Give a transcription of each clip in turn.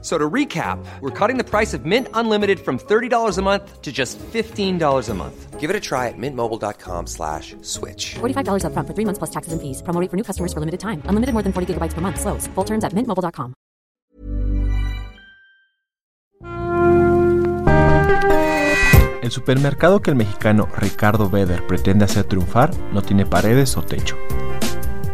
So to recap, we're cutting the price of Mint Unlimited from $30 a month to just $15 a month. Give it a try at mintmobile.com slash switch. $45 upfront for three months plus taxes and fees. Promo rate for new customers for limited time. Unlimited more than 40 gigabytes per month. Slows. Full terms at mintmobile.com. El supermercado que el mexicano Ricardo Beder pretende hacer triunfar no tiene paredes o techo,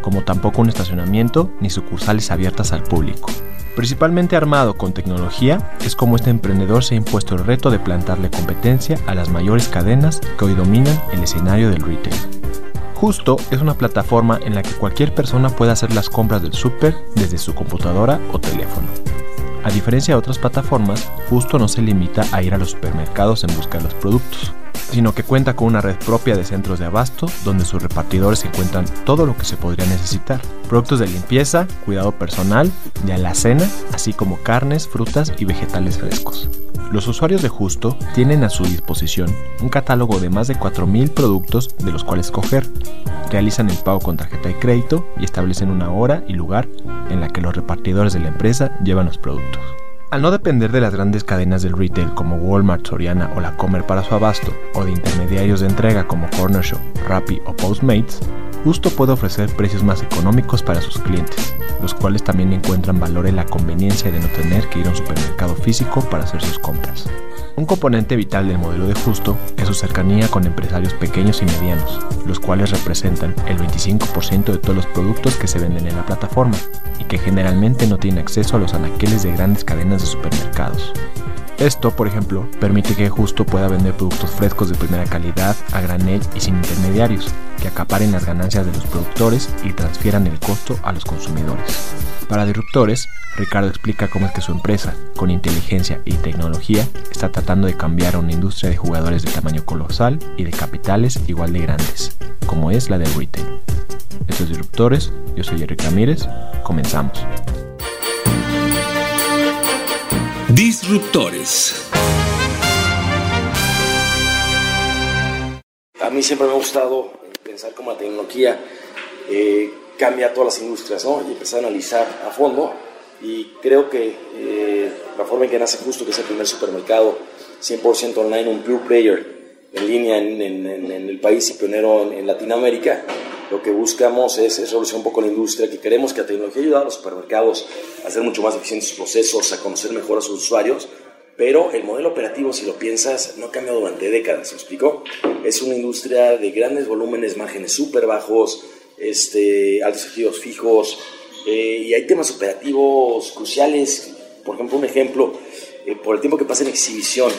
como tampoco un estacionamiento ni sucursales abiertas al público. Principalmente armado con tecnología, es como este emprendedor se ha impuesto el reto de plantarle competencia a las mayores cadenas que hoy dominan el escenario del retail. Justo es una plataforma en la que cualquier persona puede hacer las compras del súper desde su computadora o teléfono. A diferencia de otras plataformas, Justo no se limita a ir a los supermercados en busca de los productos, sino que cuenta con una red propia de centros de abasto donde sus repartidores encuentran todo lo que se podría necesitar. Productos de limpieza, cuidado personal, de alacena, así como carnes, frutas y vegetales frescos. Los usuarios de Justo tienen a su disposición un catálogo de más de 4.000 productos de los cuales escoger. Realizan el pago con tarjeta de crédito y establecen una hora y lugar en la que los repartidores de la empresa llevan los productos. Al no depender de las grandes cadenas del retail como Walmart, Soriana o La Comer para su abasto, o de intermediarios de entrega como Corner Shop, Rappi o Postmates, Justo puede ofrecer precios más económicos para sus clientes, los cuales también encuentran valor en la conveniencia de no tener que ir a un supermercado físico para hacer sus compras. Un componente vital del modelo de Justo es su cercanía con empresarios pequeños y medianos, los cuales representan el 25% de todos los productos que se venden en la plataforma y que generalmente no tienen acceso a los anaqueles de grandes cadenas de supermercados. Esto, por ejemplo, permite que Justo pueda vender productos frescos de primera calidad, a granel y sin intermediarios, que acaparen las ganancias de los productores y transfieran el costo a los consumidores. Para disruptores, Ricardo explica cómo es que su empresa, con inteligencia y tecnología, está tratando de cambiar a una industria de jugadores de tamaño colosal y de capitales igual de grandes, como es la del retail. Estos disruptores, yo soy Eric Ramírez, comenzamos. Disruptores. A mí siempre me ha gustado pensar cómo la tecnología eh, cambia todas las industrias, ¿no? Y empezar a analizar a fondo. Y creo que eh, la forma en que nace Justo, que es el primer supermercado 100% online, un pure player en línea en, el país y pionero en Latinoamérica, lo que buscamos es, es, revolucionar un poco la industria, que queremos que la tecnología ayude a los supermercados a hacer mucho más eficientes sus procesos, a conocer mejor a sus usuarios, pero el modelo operativo, si lo piensas, no ha cambiado durante décadas, ¿me explico? Es una industria de grandes volúmenes, márgenes súper bajos, este, altos activos fijos, eh, y hay temas operativos cruciales, por ejemplo, un ejemplo, eh, por el tiempo que pasa en exhibición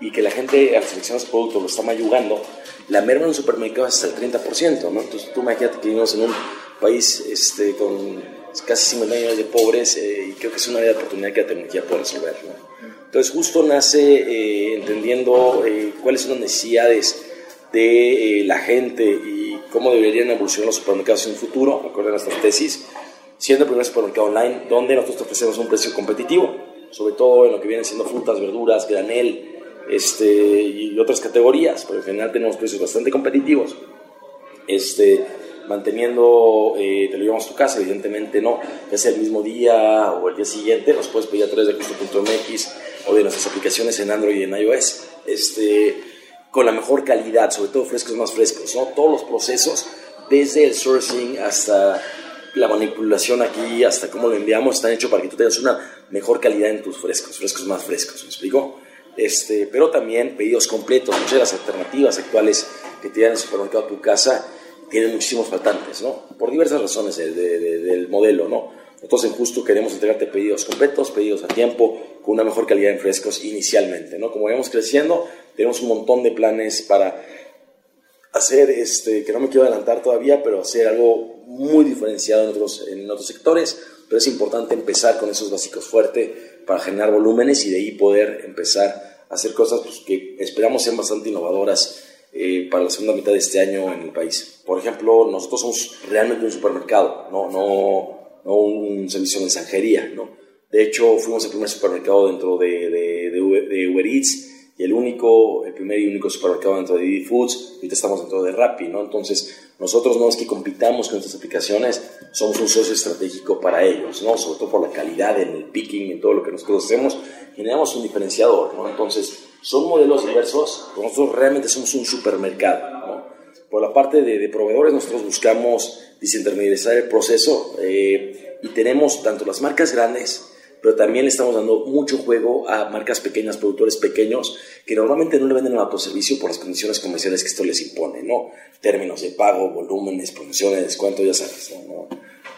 y que la gente al seleccionar su producto lo está mayugando, la merma en un supermercado es hasta el 30%, ¿no? Entonces tú imagínate que vivimos en un país este, con casi 50 millones de pobres eh, y creo que es una área de oportunidad que la tecnología puede resolver, ¿no? Entonces justo nace eh, entendiendo eh, cuáles son las necesidades de eh, la gente y cómo deberían evolucionar los supermercados en un futuro, acorde a tesis, siendo el primer supermercado online donde nosotros ofrecemos un precio competitivo, sobre todo en lo que vienen siendo frutas, verduras, granel, este, y otras categorías, pero en general tenemos precios bastante competitivos. Este, manteniendo, eh, te lo llevamos a tu casa, evidentemente no, ya sea el mismo día o el día siguiente, nos puedes pedir a través de justo.mx o de nuestras aplicaciones en Android y en iOS, este, con la mejor calidad, sobre todo frescos más frescos, ¿no? todos los procesos, desde el sourcing hasta la manipulación aquí, hasta cómo lo enviamos, están hechos para que tú tengas una mejor calidad en tus frescos, frescos más frescos, ¿me explico? Este, pero también pedidos completos, muchas de las alternativas actuales que te dan el supermercado a tu casa tienen muchísimos faltantes, ¿no? Por diversas razones de, del modelo, ¿no? Nosotros en Justo queremos entregarte pedidos completos, pedidos a tiempo, con una mejor calidad en frescos inicialmente, ¿no? Como vamos creciendo, tenemos un montón de planes para hacer, este, que no me quiero adelantar todavía, pero hacer algo muy diferenciado en otros, en otros sectores, pero es importante empezar con esos básicos fuertes para generar volúmenes y de ahí poder empezar hacer cosas pues, que esperamos sean bastante innovadoras eh, para la segunda mitad de este año en el país. Por ejemplo, nosotros somos realmente un supermercado, no, no, un, servicio de mensajería. ¿no? De hecho, fuimos el primer supermercado dentro de, de, de, Uber Eats y el único, el primer y único supermercado dentro de Didi Foods, ahorita estamos dentro de Rappi, ¿no? Entonces, nosotros no es que compitamos con estas aplicaciones, somos un socio estratégico para ellos, ¿no? Sobre todo por la calidad en el picking, en todo lo que nosotros hacemos, generamos un diferenciador, ¿no? Entonces, son modelos diversos, nosotros realmente somos un supermercado, ¿no? Por la parte de, proveedores, nosotros buscamos desintermediar el proceso eh, y tenemos tanto las marcas grandes, pero también estamos dando mucho juego a marcas pequeñas, productores pequeños, que normalmente no le venden un autoservicio por las condiciones comerciales que esto les impone, ¿no? Términos de pago, volúmenes, promociones, cuánto, ya sabes, ¿no?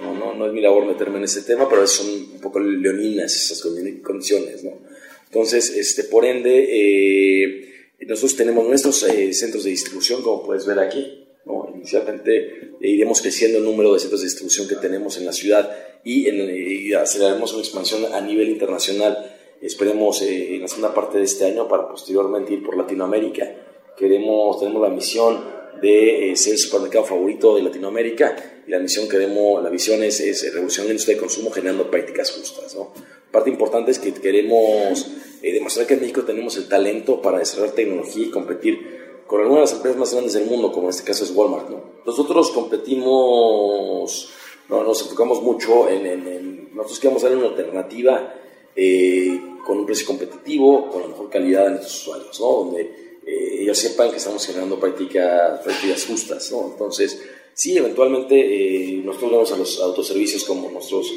No, no, no es mi labor meterme en ese tema, pero son un poco leoninas esas condiciones, ¿no? Entonces, este, por ende, eh, nosotros tenemos nuestros eh, centros de distribución, como puedes ver aquí, ¿no? Inicialmente eh, iremos creciendo el número de centros de distribución que tenemos en la ciudad y, en, aceleraremos una expansión a nivel internacional. Esperemos eh, en la segunda parte de este año para posteriormente ir por Latinoamérica. Queremos, tenemos la misión de eh, ser el supermercado favorito de Latinoamérica y la misión queremos, la visión es, es revolucionar la industria de consumo generando prácticas justas. ¿no? Parte importante es que queremos eh, demostrar que en México tenemos el talento para desarrollar tecnología y competir con algunas de las empresas más grandes del mundo, como en este caso es Walmart. ¿no? Nosotros competimos no, nos enfocamos mucho en, nosotros queremos dar una alternativa eh, con un precio competitivo, con la mejor calidad de nuestros usuarios, donde eh, ellos sepan que estamos generando prácticas, justas. Entonces, sí, eventualmente eh, nosotros vemos a los autoservicios como nuestros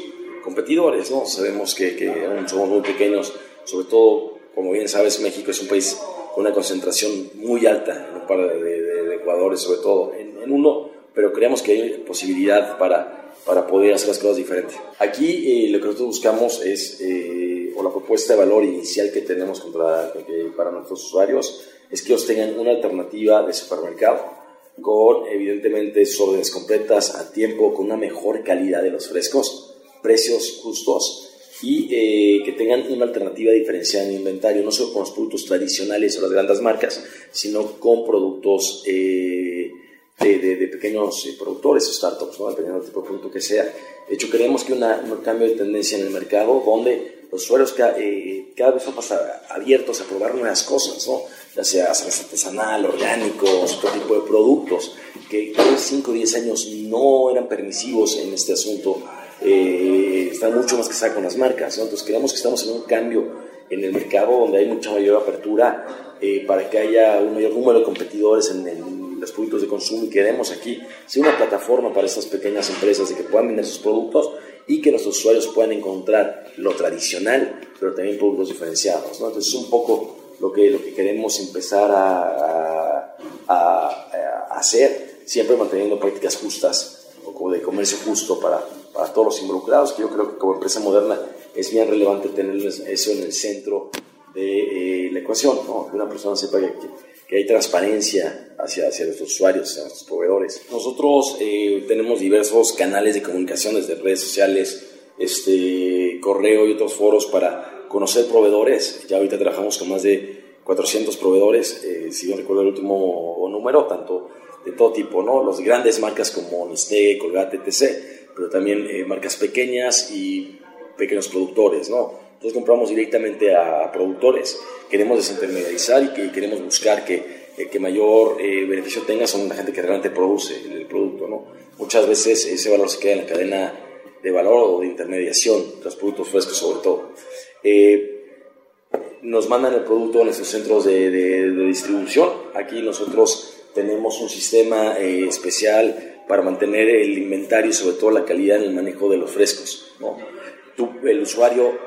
competidores, ¿no? sabemos que, que aún somos muy pequeños, sobre todo, como bien sabes, México es un país con una concentración muy alta en un par de, de, Ecuador, sobre todo en, en uno, pero creemos que hay posibilidad para para poder hacer las cosas diferentes. Aquí eh, lo que nosotros buscamos es, eh, o la propuesta de valor inicial que tenemos contra, para nuestros usuarios, es que ellos tengan una alternativa de supermercado con evidentemente órdenes completas a tiempo, con una mejor calidad de los frescos, precios justos y eh, que tengan una alternativa diferenciada en el inventario, no solo con los productos tradicionales o las grandes marcas, sino con productos de, pequeños eh, productores o startups, ¿no? dependiendo del tipo de producto que sea. De hecho, creemos que una, un cambio de tendencia en el mercado donde los usuarios eh, cada vez son más abiertos a probar nuevas cosas, ¿no? ya sea artesanal, orgánicos, otro tipo de productos, que hace 5 o 10 años no eran permisivos en este asunto, eh, están mucho más que con las marcas. ¿no? Entonces, creemos que estamos en un cambio en el mercado donde hay mucha mayor apertura para que haya un mayor número de competidores en el los productos de consumo y queremos aquí ser una plataforma para estas pequeñas empresas de que puedan vender sus productos y que nuestros usuarios puedan encontrar lo tradicional, pero también productos diferenciados. ¿no? Entonces es un poco lo que, lo que queremos empezar a, a, hacer, siempre manteniendo prácticas justas o de comercio justo para, para todos los involucrados, que yo creo que como empresa moderna es bien relevante tener eso en el centro de eh, la ecuación, ¿no? que una persona sepa que que hay transparencia hacia, hacia nuestros usuarios, hacia nuestros proveedores. Nosotros eh, tenemos diversos canales de comunicación desde redes sociales, este, correo y otros foros para conocer proveedores. Ya ahorita trabajamos con más de 400 proveedores, eh, si no recuerdo el último número, tanto de todo tipo, ¿no? Los grandes marcas como Nestlé, Colgate, etc., pero también eh, marcas pequeñas y pequeños productores, ¿no? Entonces compramos directamente a productores. Queremos desintermediarizar y que queremos buscar que el que mayor eh, beneficio tenga son la gente que realmente produce el, producto. ¿no? Muchas veces ese valor se queda en la cadena de valor o de intermediación, los productos frescos sobre todo. Eh, nos mandan el producto a nuestros centros de, distribución. Aquí nosotros tenemos un sistema eh, especial para mantener el inventario y sobre todo la calidad en el manejo de los frescos. ¿no? el usuario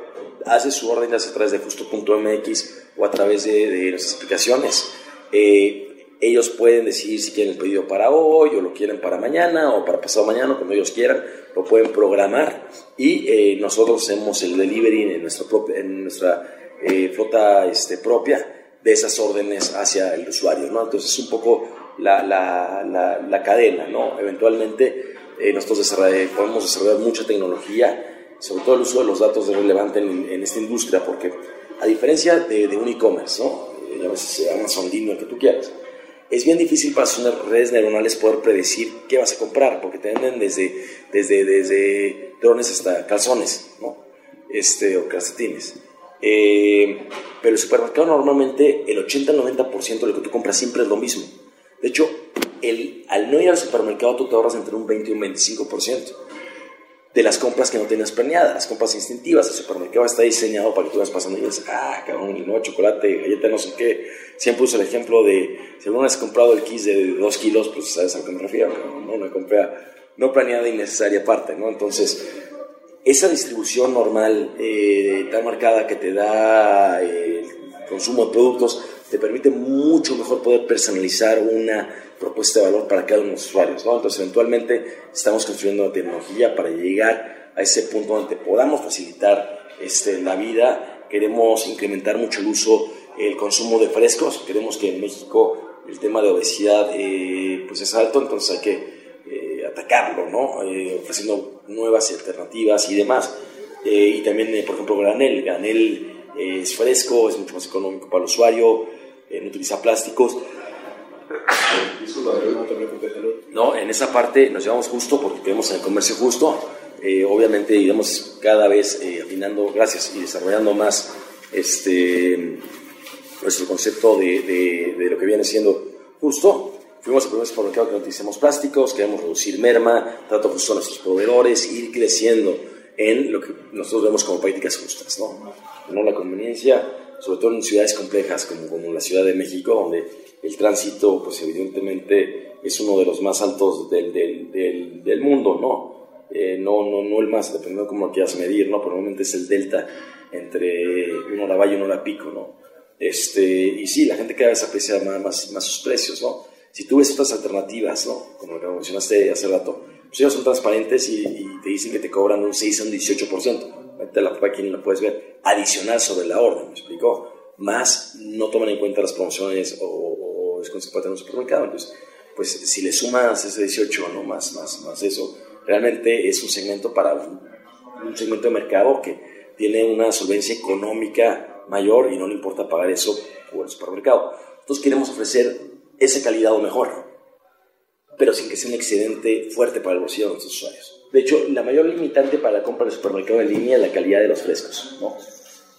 hace su orden a través de justo.mx o a través de, de las aplicaciones. Eh, ellos pueden decidir si quieren el pedido para hoy o lo quieren para mañana o para pasado mañana, como ellos quieran, lo pueden programar y eh, nosotros hacemos el delivery en en nuestra eh, flota este, propia de esas órdenes hacia el usuario, ¿no? Entonces es un poco la, la, la, la cadena, ¿no? Eventualmente nosotros podemos desarrollar mucha tecnología sobre todo el uso de los datos es relevante en, esta industria, porque a diferencia de, un e-commerce, ¿no? Eh, Amazon, Dino, el que tú quieras, es bien difícil para sus redes neuronales poder predecir qué vas a comprar, porque te venden desde, desde, desde drones hasta calzones, ¿no? Este, o calcetines. Eh, pero el supermercado normalmente el 80-90% de lo que tú compras siempre es lo mismo. De hecho, el, al no ir al supermercado tú te ahorras entre un 20 y un 25% de las compras que no tienes planeadas, las compras instintivas. El supermercado está diseñado para que tú vas pasando y dices, ah, cabrón, el nuevo chocolate, galleta, no sé qué. Siempre uso el ejemplo de, si alguna vez has comprado el kit de 2 kilos, pues sabes a que me refiero, ¿no? Una compra no planeada y necesaria aparte, ¿no? Entonces, esa distribución normal eh, tan marcada que te da eh, el consumo de productos te permite mucho mejor poder personalizar una propuesta de valor para cada uno de los usuarios. ¿no? Entonces, eventualmente estamos construyendo una tecnología para llegar a ese punto donde podamos facilitar este, la vida. Queremos incrementar mucho el uso, el consumo de frescos. Queremos que en México el tema de obesidad eh, pues es alto, entonces hay que atacarlo, ¿no? ofreciendo nuevas alternativas y demás. Eh, y también, eh, por ejemplo, granel. Granel eh, es fresco, es mucho más económico para el usuario, no utiliza plásticos. No, en esa parte nos llevamos justo porque queremos en el comercio justo. obviamente iremos cada vez afinando, gracias, y desarrollando más este, nuestro concepto de, de, de lo que viene siendo justo Fuimos el primer supermercado que no utilicemos plásticos, queremos reducir merma, trato justo a nuestros proveedores, ir creciendo en lo que nosotros vemos como políticas justas, ¿no? No la conveniencia, sobre todo en ciudades complejas como, como la Ciudad de México, donde el tránsito, pues evidentemente es uno de los más altos del, del, del, mundo, ¿no? Eh, no, no, no el más, dependiendo de cómo lo quieras medir, ¿no? Pero normalmente es el delta entre una hora valle y una hora pico, ¿no? Este, y sí, la gente cada vez aprecia más, más sus precios, ¿no? Si tú ves otras alternativas, ¿no? como lo que mencionaste hace rato, pues ellos son transparentes y, te dicen que te cobran un 6 a un 18%. Vete la página y lo puedes ver. Adicional sobre la orden, ¿me explicó? Más no toman en cuenta las promociones o, o es se puede en un supermercado. Entonces, pues si le sumas ese 18, no más, más, más eso, realmente es un segmento para un segmento de mercado que tiene una solvencia económica mayor y no le importa pagar eso por el supermercado. Entonces queremos ofrecer esa calidad o mejor, pero sin que sea un excedente fuerte para el bolsillo de nuestros usuarios. De hecho, la mayor limitante para la compra de supermercado en línea es la calidad de los frescos. ¿no?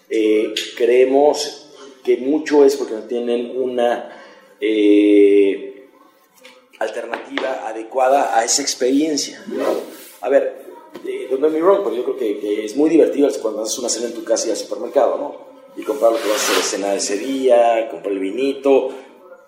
Eh, creemos que mucho es porque no tienen una eh, alternativa adecuada a esa experiencia. A ver, eh, don't get me wrong, pero yo creo que, es muy divertido cuando haces una cena en tu casa y al supermercado, ¿no? Y comprar lo que vas a hacer de cena ese día, comprar el vinito,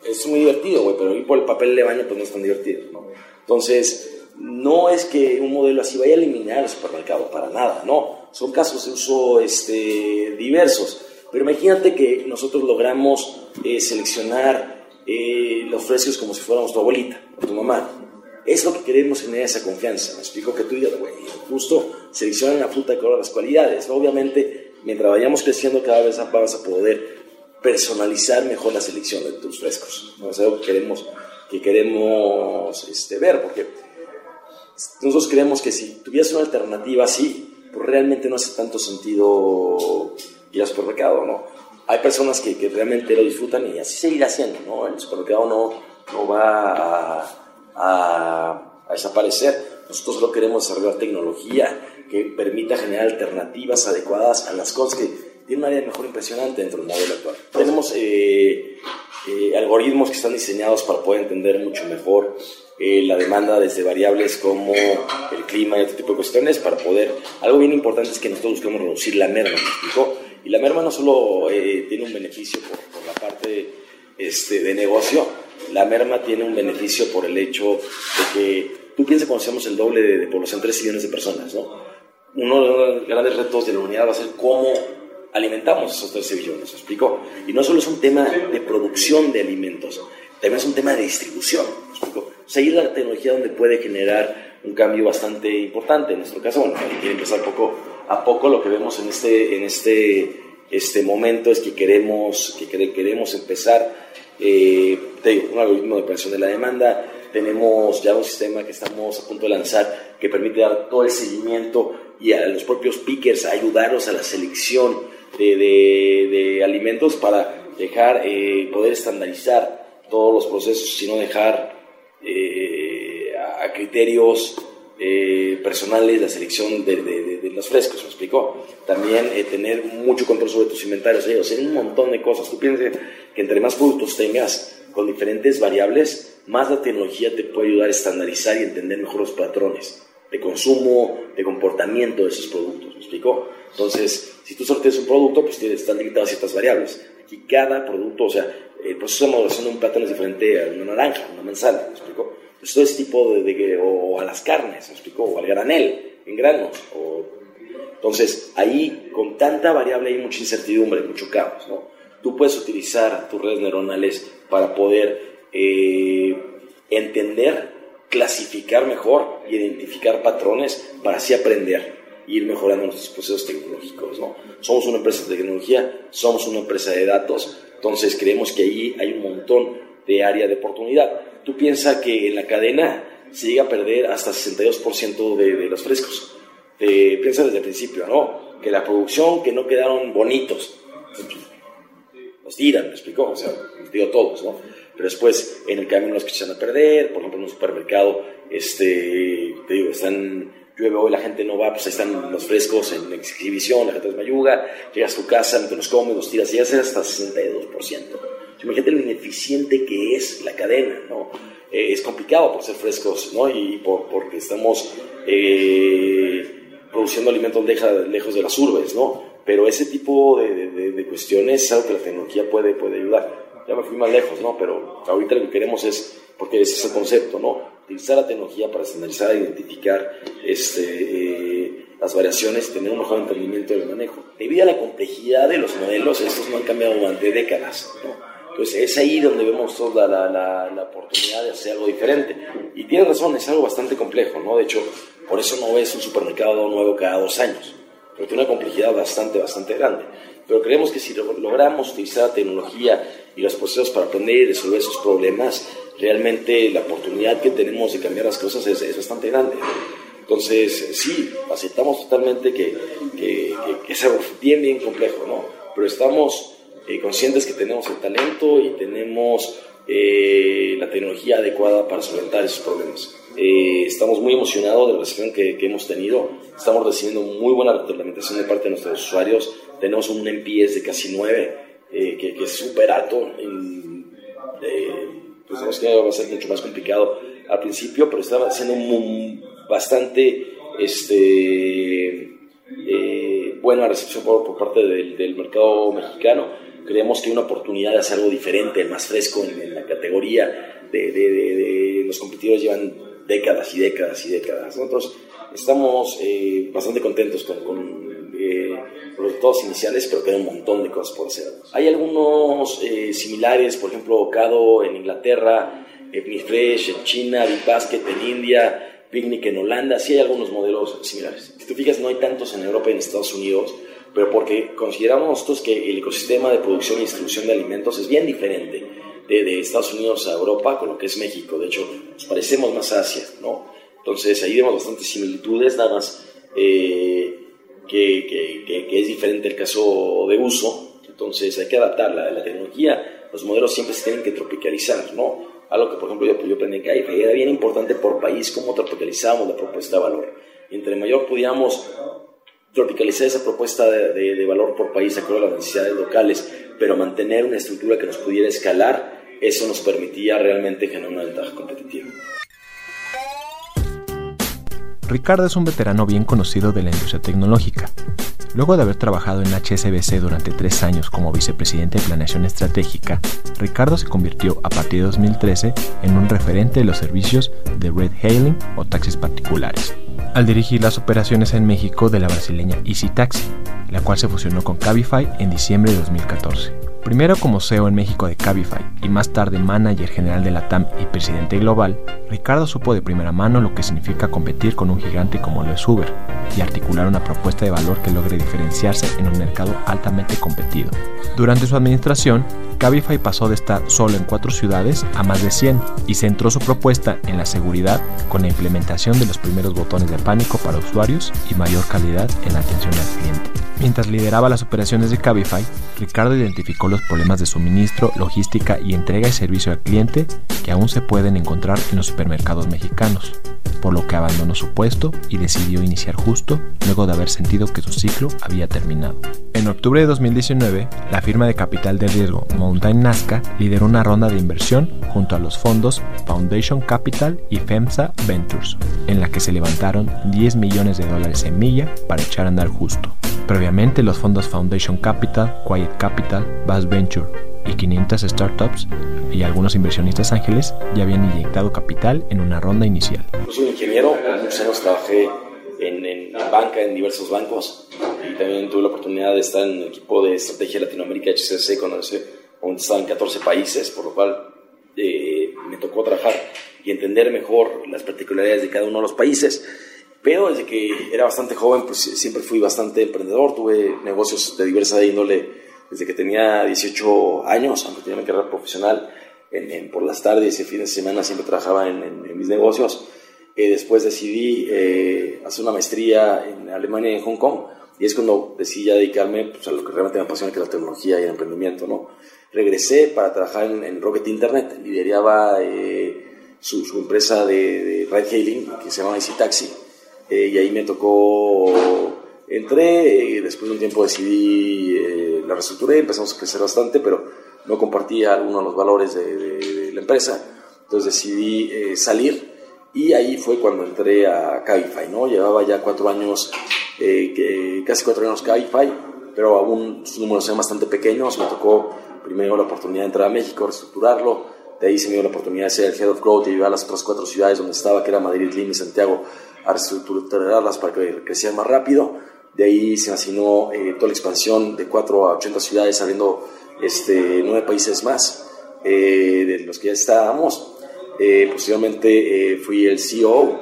es muy divertido, güey, pero ir por el papel de baño pues no es tan divertido, ¿no? Entonces, no es que un modelo así vaya a eliminar el supermercado, para nada, no. Son casos de uso este, diversos. Pero imagínate que nosotros logramos eh, seleccionar eh, los precios como si fuéramos tu abuelita o tu mamá. Es lo que queremos generar esa confianza. Me explico que tú digas, güey, justo seleccionan la fruta con las cualidades. Obviamente, mientras vayamos creciendo, cada vez vas a poder personalizar mejor la selección de tus frescos. ¿no? Es algo que queremos, que queremos este, ver, porque nosotros creemos que si tuvieras una alternativa así, pues realmente no hace tanto sentido ir al supermercado, ¿no? Hay personas que, que realmente lo disfrutan y así seguirá haciendo, ¿no? El supermercado no, no va a, a, a desaparecer. Nosotros solo queremos desarrollar tecnología que permita generar alternativas adecuadas a las cosas que tiene un área de mejor impresionante dentro del modelo actual. Tenemos eh, eh, algoritmos que están diseñados para poder entender mucho mejor eh, la demanda desde variables como el clima y otro tipo de cuestiones para poder... Algo bien importante es que nosotros buscamos reducir la merma, ¿me? Y la merma no solo tiene un beneficio por, por la parte este, de negocio, la merma tiene un beneficio por el hecho de que tú piensas que conocemos el doble de, de población, 3 millones de personas, ¿no? Uno de los grandes retos de la unidad va a ser cómo alimentamos esos 13 billones, ¿me explico? Y no solo es un tema de producción de alimentos, también es un tema de distribución, ¿me explico? O sea, ahí es la tecnología donde puede generar un cambio bastante importante. En nuestro caso, bueno, quiere empezar poco a poco. Lo que vemos en este, en este, este momento es que queremos, que queremos empezar, eh, un algoritmo de presión de la demanda. Tenemos ya un sistema que estamos a punto de lanzar que permite dar todo el seguimiento y a los propios pickers ayudarlos a la selección de, alimentos para dejar, eh, poder estandarizar todos los procesos, sino dejar eh, a criterios eh, personales la selección de, de, los frescos, ¿me explicó? También eh, tener mucho control sobre tus inventarios, o sea, un montón de cosas. Tú piensas que entre más productos tengas con diferentes variables, más la tecnología te puede ayudar a estandarizar y entender mejor los patrones de consumo, de comportamiento de esos productos, ¿me explicó? Entonces, si tú sorteas un producto, pues tienes, están limitadas ciertas variables. Aquí cada producto, o sea, el proceso de maduración de un plátano es diferente a una naranja, una manzana, ¿me explicó? Pues todo ese tipo de, o a las carnes, ¿me explicó? O al granel, en granos. O, entonces, ahí, con tanta variable, hay mucha incertidumbre, mucho caos, ¿no? Tú puedes utilizar tus redes neuronales para poder eh, entender, clasificar mejor, identificar patrones para así aprender ir mejorando nuestros procesos tecnológicos. ¿no? Somos una empresa de tecnología, somos una empresa de datos, entonces creemos que ahí hay un montón de área de oportunidad. Tú piensas que en la cadena se llega a perder hasta 62% de, de, los frescos. Eh, piensa desde el principio, ¿no? Que la producción, que no quedaron bonitos, los tiran, me explicó, o sea, digo todos, ¿no? Pero después en el camino los que echan a perder, por ejemplo en un supermercado, este, te digo, están, llueve hoy, la gente no va, pues ahí están los frescos en exhibición, la gente los mayuga, llegas a tu casa, te los comes, los tiras, y ya hasta 62%. Imagínate lo ineficiente que es la cadena, ¿no? Eh, es complicado por ser frescos, ¿no? Y por, porque estamos eh, produciendo alimentos lejos de las urbes, ¿no? Pero ese tipo de, de, cuestiones es algo que la tecnología puede, puede ayudar. Ya me fui más lejos, ¿no? Pero ahorita lo que queremos es, porque ese es el concepto, ¿no? Utilizar la tecnología para estandarizar, identificar este, eh, las variaciones y tener un mejor entendimiento del manejo. Debido a la complejidad de los modelos, estos no han cambiado durante décadas, ¿no? Entonces es ahí donde vemos toda la, la, la, oportunidad de hacer algo diferente. Y tiene razón, es algo bastante complejo, ¿no? De hecho, por eso no ves un supermercado nuevo cada dos años, porque tiene una complejidad bastante, bastante grande. Pero creemos que si logramos utilizar la tecnología y los procesos para aprender y resolver esos problemas, realmente la oportunidad que tenemos de cambiar las cosas es, es bastante grande. Entonces, sí, aceptamos totalmente que, que, que es algo bien, bien complejo, ¿no? Pero estamos eh, conscientes que tenemos el talento y tenemos eh, la tecnología adecuada para solventar esos problemas. Eh, estamos muy emocionados de la recepción que, hemos tenido. Estamos recibiendo muy buena reglamentación de parte de nuestros usuarios. Tenemos un NPS de casi 9, que, es súper alto. Pensamos que va a ser mucho más complicado al principio, pero está siendo bastante este, buena recepción por, por parte del, del mercado mexicano creemos que hay una oportunidad de hacer algo diferente, más fresco en, la categoría. De, los competidores llevan décadas y décadas y décadas. Nosotros estamos eh, bastante contentos con, eh, resultados iniciales, pero queda un montón de cosas por hacer. Hay algunos eh, similares, por ejemplo, Ocado en Inglaterra, Fresh en China, Big Basket en India, Picnic en Holanda. Sí hay algunos modelos similares. Si tú fijas, no hay tantos en Europa y en Estados Unidos pero porque consideramos nosotros que el ecosistema de producción y distribución de alimentos es bien diferente de, Estados Unidos a Europa con lo que es México. De hecho, nos parecemos más a Asia, ¿no? Entonces ahí vemos bastantes similitudes, nada más eh, que, que, es diferente el caso de uso. Entonces hay que adaptar la, tecnología. Los modelos siempre se tienen que tropicalizar, ¿no? Algo que, por ejemplo, yo, yo aprendí que era bien importante por país cómo tropicalizamos la propuesta de valor. Y entre mayor pudiéramos tropicalizar esa propuesta de, valor por país de acuerdo a las necesidades locales, pero mantener una estructura que nos pudiera escalar, eso nos permitía realmente generar una ventaja competitiva. Ricardo es un veterano bien conocido de la industria tecnológica. Luego de haber trabajado en HSBC durante tres años como vicepresidente de Planeación Estratégica, Ricardo se convirtió a partir de 2013 en un referente de los servicios de red hailing o taxis particulares, al dirigir las operaciones en México de la brasileña Easy Taxi, la cual se fusionó con Cabify en diciembre de 2014. Primero como CEO en México de Cabify y más tarde manager general de la TAM y presidente global, Ricardo supo de primera mano lo que significa competir con un gigante como lo es Uber y articular una propuesta de valor que logre diferenciarse en un mercado altamente competido. Durante su administración, Cabify pasó de estar solo en cuatro ciudades a más de 100 y centró su propuesta en la seguridad con la implementación de los primeros botones de pánico para usuarios y mayor calidad en la atención al cliente Mientras lideraba las operaciones de Cabify, Ricardo identificó los problemas de suministro, logística y entrega y servicio al cliente que aún se pueden encontrar en los supermercados mexicanos, por lo que abandonó su puesto y decidió iniciar justo luego de haber sentido que su ciclo había terminado. En octubre de 2019, la firma de capital de riesgo Mountain Nazca lideró una ronda de inversión junto a los fondos Foundation Capital y FEMSA Ventures, en la que se levantaron 10 millones de dólares en milla para echar a andar justo. Previamente, los fondos Foundation Capital, Quiet Capital, Bass Venture y 500 startups y algunos inversionistas ángeles ya habían inyectado capital en una ronda inicial. Yo soy ingeniero, muchos años trabajé en, en, banca, en diversos bancos y también tuve la oportunidad de estar en el equipo de estrategia Latinoamérica HCC cuando estaba en 14 países, por lo cual eh, me tocó trabajar y entender mejor las particularidades de cada uno de los países. Pero desde que era bastante joven, pues siempre fui bastante emprendedor, tuve negocios de diversa índole desde que tenía 18 años, aunque tenía una carrera profesional, en, por las tardes y fines de semana siempre trabajaba en, mis negocios. Eh, después decidí eh, hacer una maestría en Alemania y en Hong Kong, y es cuando decidí ya dedicarme pues, a lo que realmente me apasiona, que es la tecnología y el emprendimiento. ¿no? Regresé para trabajar en, Rocket Internet, lideraba eh, su, su, empresa de, de ride hailing, que se llama Easy Taxi eh, y ahí me tocó, entré, y después de un tiempo decidí, eh, la reestructuré, empezamos a crecer bastante, pero no compartía algunos de los valores de, la empresa, entonces decidí eh, salir y ahí fue cuando entré a Cabify, ¿no? Llevaba ya cuatro años, casi cuatro años Cabify, pero aún sus números eran bastante pequeños, me tocó primero la oportunidad de entrar a México, reestructurarlo, de ahí se me dio la oportunidad de ser el Head of Growth y llevar a las otras cuatro ciudades donde estaba, que era Madrid, Lima y Santiago, a reestructurarlas para que crecieran más rápido. De ahí se asignó eh, toda la expansión de 4 a 80 ciudades, abriendo este, 9 países más eh, de los que ya estábamos. Eh, posteriormente fui el CEO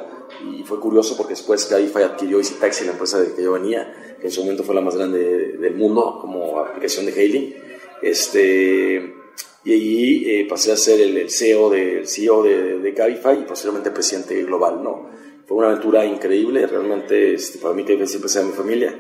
y fue curioso porque después Cabify adquirió Easy Taxi, la empresa de que yo venía, que en su momento fue la más grande del mundo como aplicación de hailing. Este, y allí pasé a ser el, CEO, de, CEO de, de Cabify y posteriormente presidente global. ¿no? Fue una aventura increíble, realmente este, para mí que siempre sea mi familia.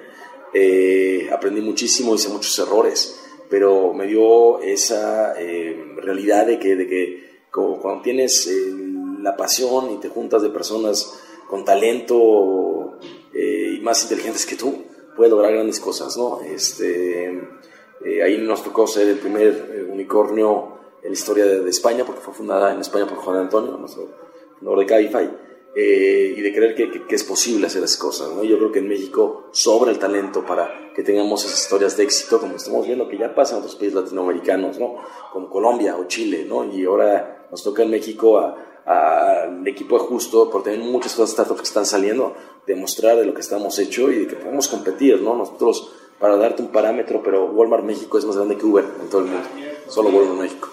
Eh, aprendí muchísimo, hice muchos errores, pero me dio esa eh, realidad de que, de que cuando tienes eh, la pasión y te juntas de personas con talento y más inteligentes que tú, puedes lograr grandes cosas, ¿no? Este, ahí nos tocó ser el primer unicornio en la historia de, España, porque fue fundada en España por Juan Antonio, nuestro fundador de Cabify eh, y de creer que, que, es posible hacer esas cosas. ¿no? Yo creo que en México sobra el talento para que tengamos esas historias de éxito, como estamos viendo que ya pasa en otros países latinoamericanos, ¿no? como Colombia o Chile, ¿no? y ahora nos toca en México al equipo de Justo, por tener muchas cosas startups que están saliendo, demostrar de lo que estamos hecho y de que podemos competir. ¿no? Nosotros, para darte un parámetro, pero Walmart México es más grande que Uber en todo el mundo, solo Walmart México.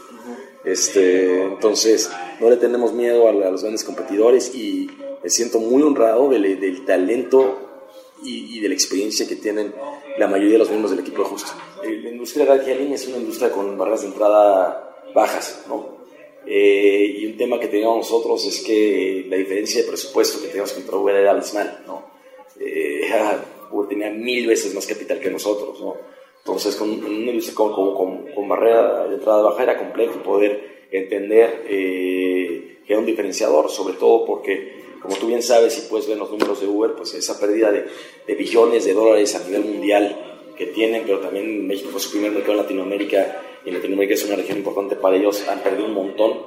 Este, entonces, no le tenemos miedo a, los grandes competidores y me siento muy honrado del, del talento y, de la experiencia que tienen la mayoría de los miembros del equipo de Justo. Eh, la industria de hailing es una industria con barreras de entrada bajas, ¿no? Eh, y un tema que teníamos nosotros es que la diferencia de presupuesto que teníamos contra Uber era abismal, ¿no? Eh, Uber tenía mil veces más capital que nosotros, ¿no? Entonces, con una industria con, con, barrera de entrada baja era complejo poder entender eh, que era un diferenciador, sobre todo porque, como tú bien sabes y puedes ver los números de Uber, pues esa pérdida de, de billones de dólares a nivel mundial que tienen, pero también México fue su primer mercado en Latinoamérica y Latinoamérica es una región importante para ellos, han perdido un montón.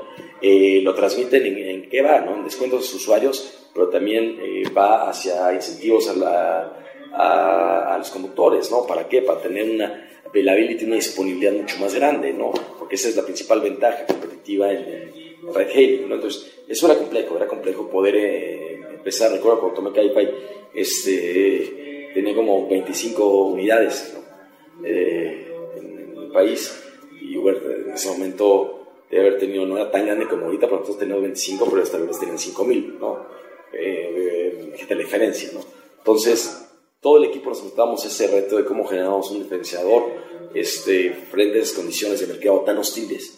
Eh, lo transmiten en, qué va, ¿no? en descuentos de sus usuarios, pero también eh, va hacia incentivos a la a, los conductores, ¿no? ¿Para qué? Para tener una availability, una disponibilidad mucho más grande, ¿no? Porque esa es la principal ventaja competitiva en, en Red Hat, ¿no? Entonces, eso era complejo, era complejo poder eh, empezar, recuerdo cuando tomé Cabify, este, tenía como 25 unidades, eh, en, el país, y Uber en ese momento debe haber tenido, no era tan grande como ahorita, pero nosotros teníamos 25, pero esta vez tenían 5000, ¿no? Eh, la diferencia, ¿no? Entonces, todo el equipo nos enfrentamos ese reto de cómo generamos un diferenciador este, frente a esas condiciones de mercado tan hostiles.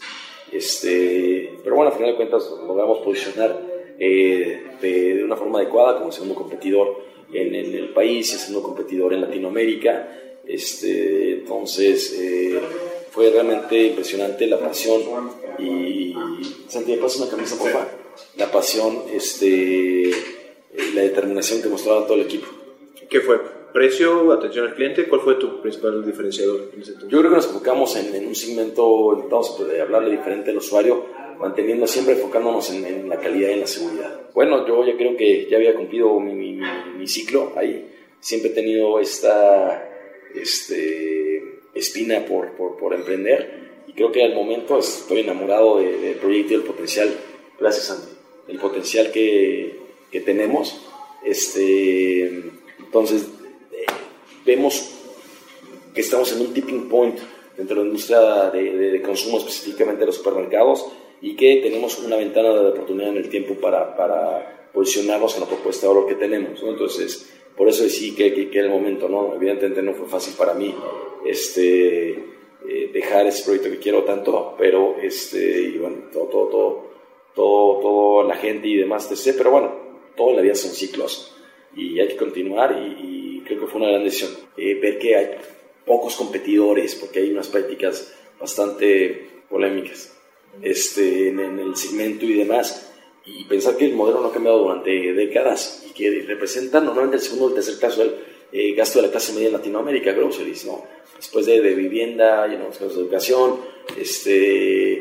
Este, pero bueno, al final de cuentas logramos posicionar eh, de, de, una forma adecuada como segundo competidor en, en, el país y segundo competidor en Latinoamérica. Este, entonces, eh, fue realmente impresionante la pasión y Santiago, pasa una camisa, por favor. La pasión, este, la determinación que mostraba todo el equipo. ¿Qué fue? ¿Precio, atención al cliente? ¿Cuál fue tu principal diferenciador en ese Yo creo que nos enfocamos en, un segmento, intentamos hablarle diferente al usuario, manteniendo siempre enfocándonos en, la calidad y en la seguridad. Bueno, yo ya creo que ya había cumplido mi, mi, ciclo ahí. Siempre he tenido esta este, espina por, por, por, emprender y creo que al momento estoy enamorado del proyecto y del potencial. Gracias, Santi. El potencial que, que tenemos. Este, entonces, eh, vemos que estamos en un tipping point dentro de la industria de, de, consumo, específicamente de los supermercados, y que tenemos una ventana de oportunidad en el tiempo para, para posicionarnos en la propuesta de valor que tenemos. Entonces, por eso sí que, que, era el momento, ¿no? Evidentemente no fue fácil para mí este, eh, dejar ese proyecto que quiero tanto, pero este, y bueno, todo, todo, todo, todo, todo la gente y demás, sé, pero bueno, todo en la vida son ciclos y hay que continuar y, creo que fue una gran decisión. Eh, ver que hay pocos competidores, porque hay unas prácticas bastante polémicas este, en, el segmento y demás, y pensar que el modelo no ha cambiado durante décadas y que representa normalmente el segundo o el tercer caso del eh, gasto de la clase media en Latinoamérica, groceries, ¿no? Después de, de vivienda, de educación este,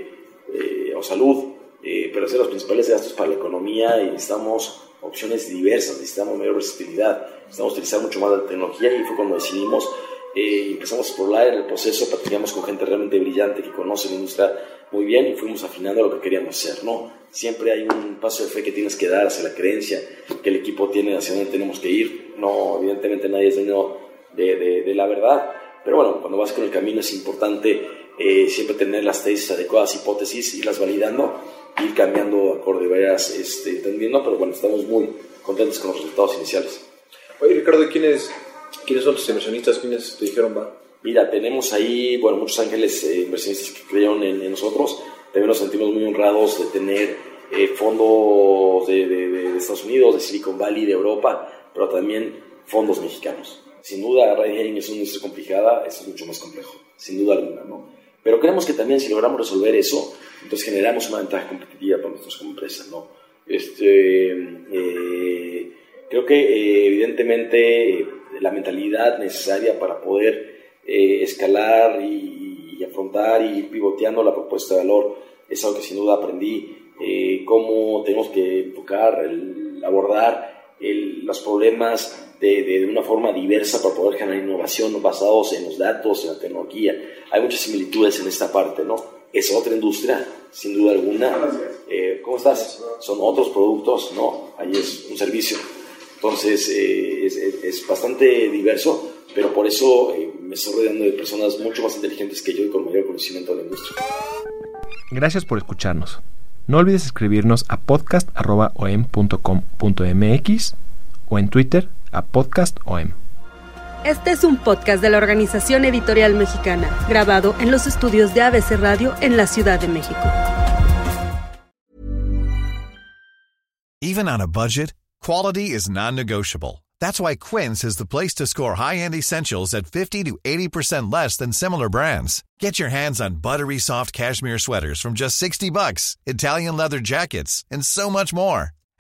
eh, o salud, eh, pero ser los principales gastos para la economía y necesitamos opciones diversas, necesitamos mayor versatilidad, necesitamos utilizar mucho más la tecnología y fue cuando decidimos, eh, empezamos a explorar en el proceso, platicamos con gente realmente brillante que conoce la industria muy bien y fuimos afinando lo que queríamos hacer, ¿no? Siempre hay un paso de fe que tienes que dar hacia la creencia que el equipo tiene hacia dónde tenemos que ir, no, evidentemente nadie es dueño de, de, de la verdad, pero bueno, cuando vas con el camino es importante eh, siempre tener las tesis adecuadas, hipótesis, irlas validando, ir cambiando acorde, vayas este, entendiendo, pero bueno, estamos muy contentos con los resultados iniciales. Oye, Ricardo, ¿quiénes, quiénes son tus inversionistas? ¿Quiénes te dijeron va? Mira, tenemos ahí, bueno, muchos ángeles eh, inversionistas que creyeron en, nosotros. También nos sentimos muy honrados de tener eh, fondos de, de, Estados Unidos, de Silicon Valley, de Europa, pero también fondos mexicanos. Sin duda, ride es una industria complicada, es mucho más complejo, sin duda alguna, ¿no? Pero creemos que también si logramos resolver eso, entonces generamos una ventaja competitiva para nosotros como empresa, ¿no? Este, eh, creo que eh, evidentemente la mentalidad necesaria para poder eh, escalar y, afrontar y ir pivoteando la propuesta de valor es algo que sin duda aprendí, cómo tenemos que enfocar, el, abordar los problemas de, de, una forma diversa para poder generar innovación basados en los datos, en la tecnología. Hay muchas similitudes en esta parte, ¿no? Es otra industria, sin duda alguna. Eh, ¿Cómo estás? Son otros productos, ¿no? Ahí es un servicio. Entonces, eh, es, es, bastante diverso, pero por eso eh, me estoy rodeando de personas mucho más inteligentes que yo y con mayor conocimiento de la industria. Gracias por escucharnos. No olvides escribirnos a podcast.om.com.mx o en Twitter a Podcast OM. Este es un podcast de la Organización Editorial Mexicana, grabado en los estudios de ABC Radio en la Ciudad de México. Even on a budget, quality is non-negotiable. That's why Quince is the place to score high-end essentials at 50 to 80% less than similar brands. Get your hands on buttery soft cashmere sweaters from just 60 bucks, Italian leather jackets, and so much more.